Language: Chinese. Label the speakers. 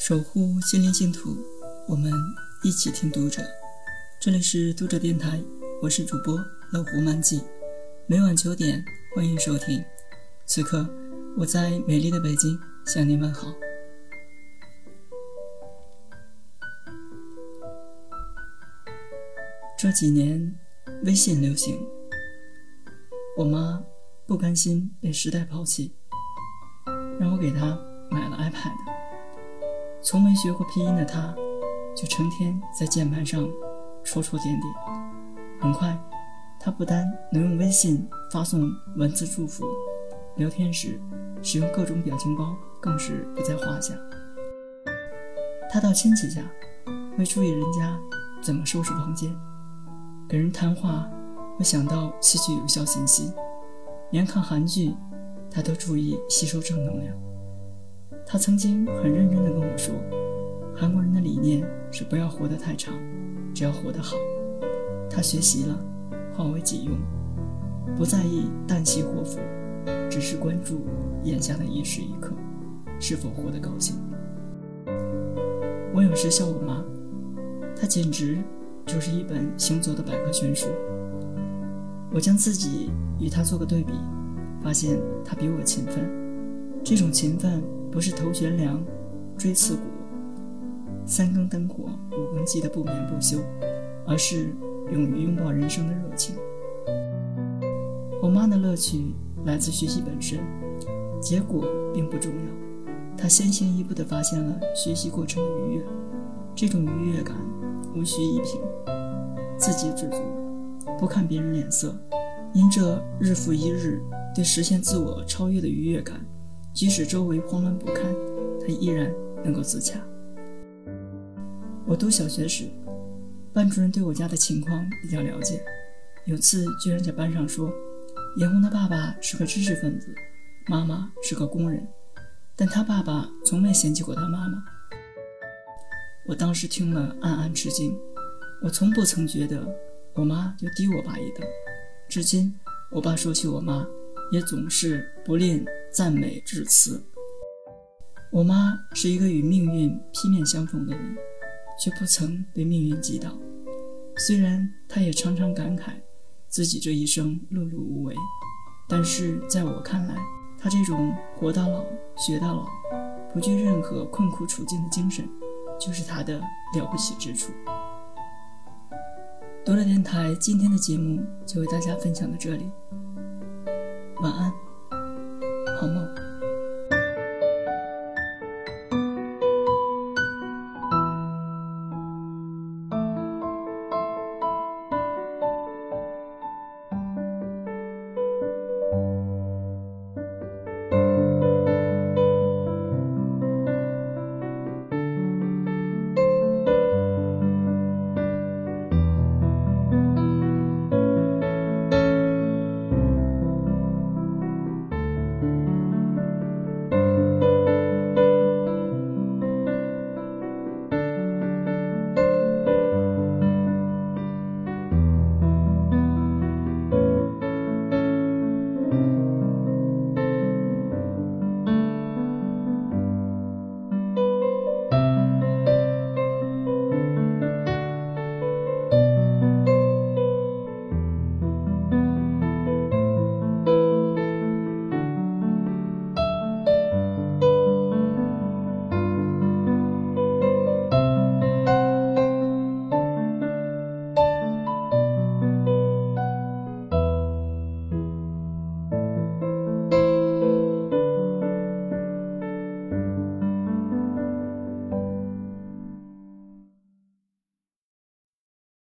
Speaker 1: 守护心灵净土，我们一起听读者。这里是读者电台，我是主播乐湖漫记。每晚九点，欢迎收听。此刻，我在美丽的北京向您问好。这几年，微信流行，我妈不甘心被时代抛弃，让我给她买了 iPad。从没学过拼音的他，就成天在键盘上戳戳点点。很快，他不单能用微信发送文字祝福，聊天时使用各种表情包更是不在话下。他到亲戚家会注意人家怎么收拾房间，跟人谈话会想到吸取有效信息，连看韩剧他都注意吸收正能量。他曾经很认真地跟我说，韩国人的理念是不要活得太长，只要活得好。他学习了，化为己用，不在意旦夕祸福，只是关注眼下的一时一刻，是否活得高兴。我有时笑我妈，她简直就是一本行走的百科全书。我将自己与她做个对比，发现她比我勤奋，这种勤奋。不是头悬梁，锥刺股，三更灯火五更鸡的不眠不休，而是勇于拥抱人生的热情。我妈的乐趣来自学习本身，结果并不重要。她先行一步地发现了学习过程的愉悦，这种愉悦感无需一评，自给自足，不看别人脸色。因这日复一日对实现自我超越的愉悦感。即使周围慌乱不堪，他依然能够自洽。我读小学时，班主任对我家的情况比较了解，有次居然在班上说，严红的爸爸是个知识分子，妈妈是个工人，但他爸爸从没嫌弃过他妈妈。我当时听了暗暗吃惊，我从不曾觉得我妈就低我爸一等，至今我爸说起我妈，也总是不吝。赞美致辞。我妈是一个与命运劈面相逢的人，却不曾被命运击倒。虽然她也常常感慨自己这一生碌碌无为，但是在我看来，她这种活到老学到老，不惧任何困苦处境的精神，就是她的了不起之处。读了电台今天的节目就为大家分享到这里，晚安。好梦。